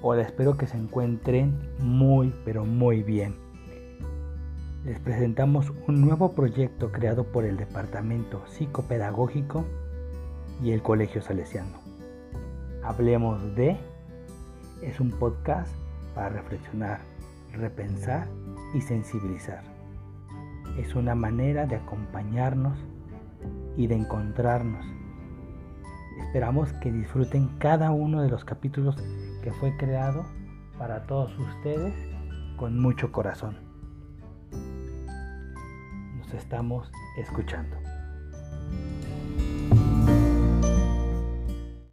Hola, espero que se encuentren muy, pero muy bien. Les presentamos un nuevo proyecto creado por el Departamento Psicopedagógico y el Colegio Salesiano. Hablemos de es un podcast para reflexionar, repensar y sensibilizar. Es una manera de acompañarnos y de encontrarnos. Esperamos que disfruten cada uno de los capítulos fue creado para todos ustedes con mucho corazón. Nos estamos escuchando.